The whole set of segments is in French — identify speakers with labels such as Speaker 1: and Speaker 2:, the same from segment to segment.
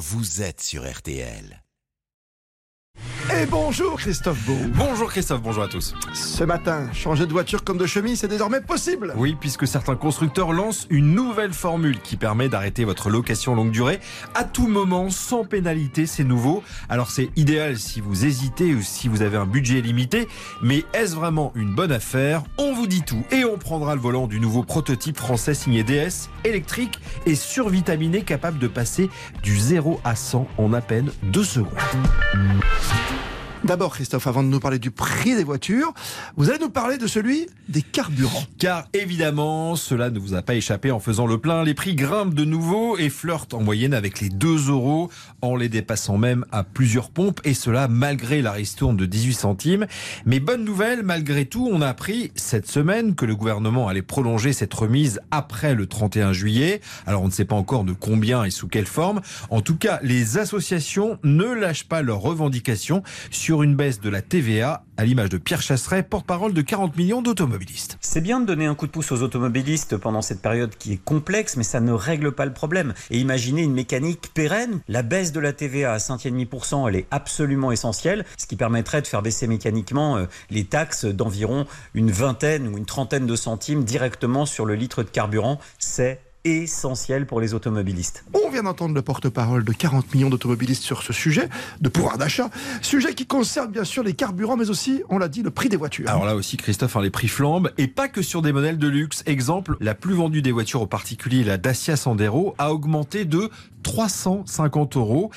Speaker 1: vous êtes sur RTL.
Speaker 2: Et bonjour Christophe Beau.
Speaker 3: Bonjour Christophe, bonjour à tous.
Speaker 2: Ce matin, changer de voiture comme de chemise, c'est désormais possible.
Speaker 3: Oui, puisque certains constructeurs lancent une nouvelle formule qui permet d'arrêter votre location longue durée à tout moment sans pénalité, c'est nouveau. Alors c'est idéal si vous hésitez ou si vous avez un budget limité, mais est-ce vraiment une bonne affaire? On vous dit tout et on prendra le volant du nouveau prototype français signé DS, électrique et survitaminé capable de passer du 0 à 100 en à peine 2 secondes.
Speaker 2: D'abord, Christophe, avant de nous parler du prix des voitures, vous allez nous parler de celui des carburants.
Speaker 3: Car évidemment, cela ne vous a pas échappé en faisant le plein. Les prix grimpent de nouveau et flirtent en moyenne avec les 2 euros, en les dépassant même à plusieurs pompes, et cela malgré la ristourne de 18 centimes. Mais bonne nouvelle, malgré tout, on a appris cette semaine que le gouvernement allait prolonger cette remise après le 31 juillet. Alors on ne sait pas encore de combien et sous quelle forme. En tout cas, les associations ne lâchent pas leurs revendications sur une baisse de la TVA, à l'image de Pierre Chasseret, porte-parole de 40 millions d'automobilistes.
Speaker 4: C'est bien de donner un coup de pouce aux automobilistes pendant cette période qui est complexe, mais ça ne règle pas le problème. Et imaginez une mécanique pérenne. La baisse de la TVA à 5,5%, elle est absolument essentielle, ce qui permettrait de faire baisser mécaniquement euh, les taxes d'environ une vingtaine ou une trentaine de centimes directement sur le litre de carburant. C'est essentiel pour les automobilistes.
Speaker 2: On vient d'entendre le porte-parole de 40 millions d'automobilistes sur ce sujet de pouvoir d'achat, sujet qui concerne bien sûr les carburants, mais aussi, on l'a dit, le prix des voitures.
Speaker 3: Alors là aussi, Christophe, hein, les prix flambent, et pas que sur des modèles de luxe. Exemple, la plus vendue des voitures au particulier, la Dacia Sandero, a augmenté de 350 euros.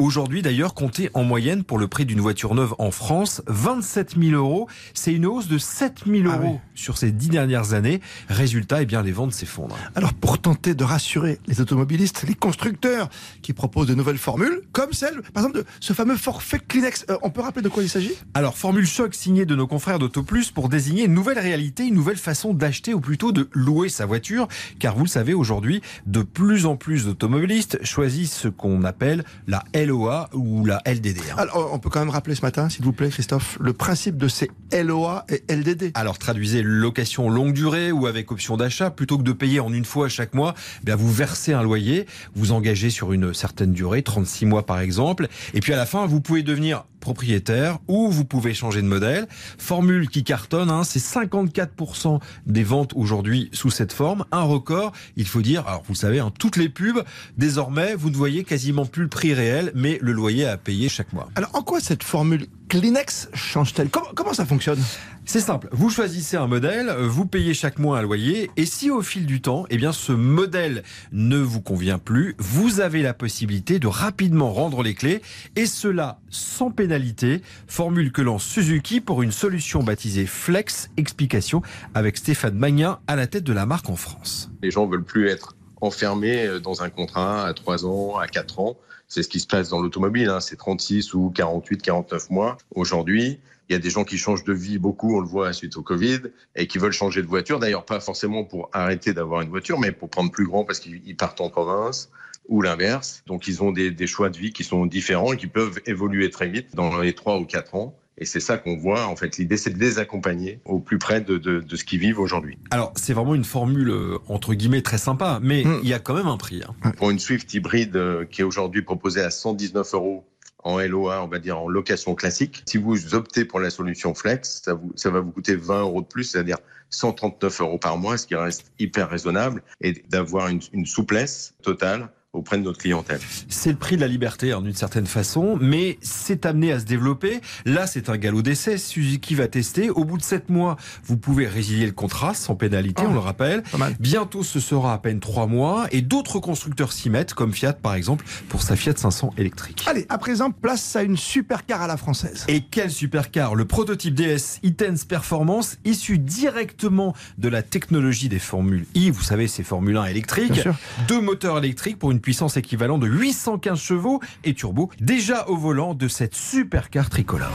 Speaker 3: Aujourd'hui, d'ailleurs, comptez en moyenne pour le prix d'une voiture neuve en France, 27 000 euros. C'est une hausse de 7 000 ah euros sur ces dix dernières années. Résultat, eh bien, les ventes s'effondrent.
Speaker 2: Alors, pour tenter de rassurer les automobilistes, les constructeurs qui proposent de nouvelles formules, comme celle, par exemple, de ce fameux forfait Kleenex, euh, on peut rappeler de quoi il s'agit?
Speaker 3: Alors, formule choc signée de nos confrères d'AutoPlus pour désigner une nouvelle réalité, une nouvelle façon d'acheter ou plutôt de louer sa voiture. Car vous le savez, aujourd'hui, de plus en plus d'automobilistes choisissent ce qu'on appelle la LOA ou la LDD.
Speaker 2: Hein. Alors, on peut quand même rappeler ce matin, s'il vous plaît, Christophe, le principe de ces LOA et LDD.
Speaker 3: Alors, traduisez location longue durée ou avec option d'achat, plutôt que de payer en une fois chaque mois, eh bien vous versez un loyer, vous engagez sur une certaine durée, 36 mois par exemple, et puis à la fin, vous pouvez devenir propriétaire ou vous pouvez changer de modèle. Formule qui cartonne, hein, c'est 54% des ventes aujourd'hui sous cette forme. Un record, il faut dire, alors vous savez, hein, toutes les pubs, désormais, vous ne voyez quasiment plus le prix réel, mais le loyer à payer chaque mois.
Speaker 2: Alors en quoi cette formule Kleenex change-t-elle? Comment, comment ça fonctionne?
Speaker 3: C'est simple, vous choisissez un modèle, vous payez chaque mois un loyer, et si au fil du temps, eh bien, ce modèle ne vous convient plus, vous avez la possibilité de rapidement rendre les clés, et cela sans pénalité. Formule que lance Suzuki pour une solution baptisée Flex. Explication avec Stéphane Magnin à la tête de la marque en France.
Speaker 5: Les gens veulent plus être enfermés dans un contrat à 3 ans, à 4 ans. C'est ce qui se passe dans l'automobile, hein. c'est 36 ou 48, 49 mois aujourd'hui. Il y a des gens qui changent de vie beaucoup, on le voit suite au Covid, et qui veulent changer de voiture. D'ailleurs, pas forcément pour arrêter d'avoir une voiture, mais pour prendre plus grand parce qu'ils partent en province ou l'inverse. Donc, ils ont des, choix de vie qui sont différents et qui peuvent évoluer très vite dans les trois ou quatre ans. Et c'est ça qu'on voit. En fait, l'idée, c'est de les accompagner au plus près de, de, ce qu'ils vivent aujourd'hui.
Speaker 3: Alors, c'est vraiment une formule, euh, entre guillemets, très sympa, mais hmm. il y a quand même un prix.
Speaker 5: Hein. Pour une Swift hybride euh, qui est aujourd'hui proposée à 119 euros en LOA, on va dire en location classique. Si vous optez pour la solution Flex, ça, vous, ça va vous coûter 20 euros de plus, c'est-à-dire 139 euros par mois, ce qui reste hyper raisonnable, et d'avoir une, une souplesse totale auprès de notre clientèle.
Speaker 3: C'est le prix de la liberté, hein, d'une certaine façon, mais c'est amené à se développer. Là, c'est un galop d'essai. Suzuki va tester. Au bout de sept mois, vous pouvez résilier le contrat sans pénalité, on le rappelle. Bientôt, ce sera à peine trois mois. Et d'autres constructeurs s'y mettent, comme Fiat, par exemple, pour sa Fiat 500 électrique.
Speaker 2: Allez, à présent, place à une supercar à la française.
Speaker 3: Et quelle supercar? Le prototype DS e Performance, issu directement de la technologie des Formules I. Vous savez, ces Formule 1 électriques. Deux moteurs électriques pour une puissance équivalente de 815 chevaux et turbo, déjà au volant de cette supercar tricolore.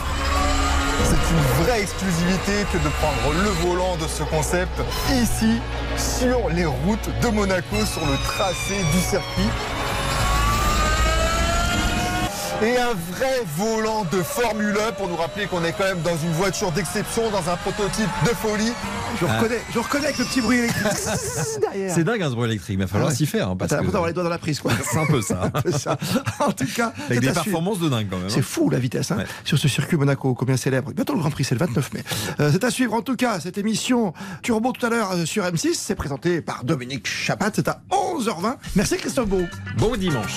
Speaker 6: C'est une vraie exclusivité que de prendre le volant de ce concept ici sur les routes de Monaco sur le tracé du circuit. Et un vrai volant de Formule 1 pour nous rappeler qu'on est quand même dans une voiture d'exception, dans un prototype de folie.
Speaker 2: Je reconnais, je reconnais avec le petit bruit électrique derrière.
Speaker 3: C'est dingue un ce bruit électrique, il va falloir
Speaker 2: Ah ouais.
Speaker 3: s'y faire. hein, parce
Speaker 2: T'as l'impression
Speaker 3: que-
Speaker 2: d'avoir les doigts dans la prise, quoi.
Speaker 3: C'est un peu ça.
Speaker 2: En tout cas,
Speaker 3: Avec
Speaker 2: c'est
Speaker 3: des performances de dingue quand même. hein.
Speaker 2: C'est fou la vitesse hein,
Speaker 3: Ouais.
Speaker 2: sur ce circuit Monaco, combien célèbre. Bientôt le Grand Prix, c'est le 29 mai. Euh, c'est à suivre en tout cas cette émission Turbo tout à l'heure euh, sur M6. C'est présenté par Dominique Chapat. C'est à 11h20. Merci Christophe Beau.
Speaker 3: Bon dimanche.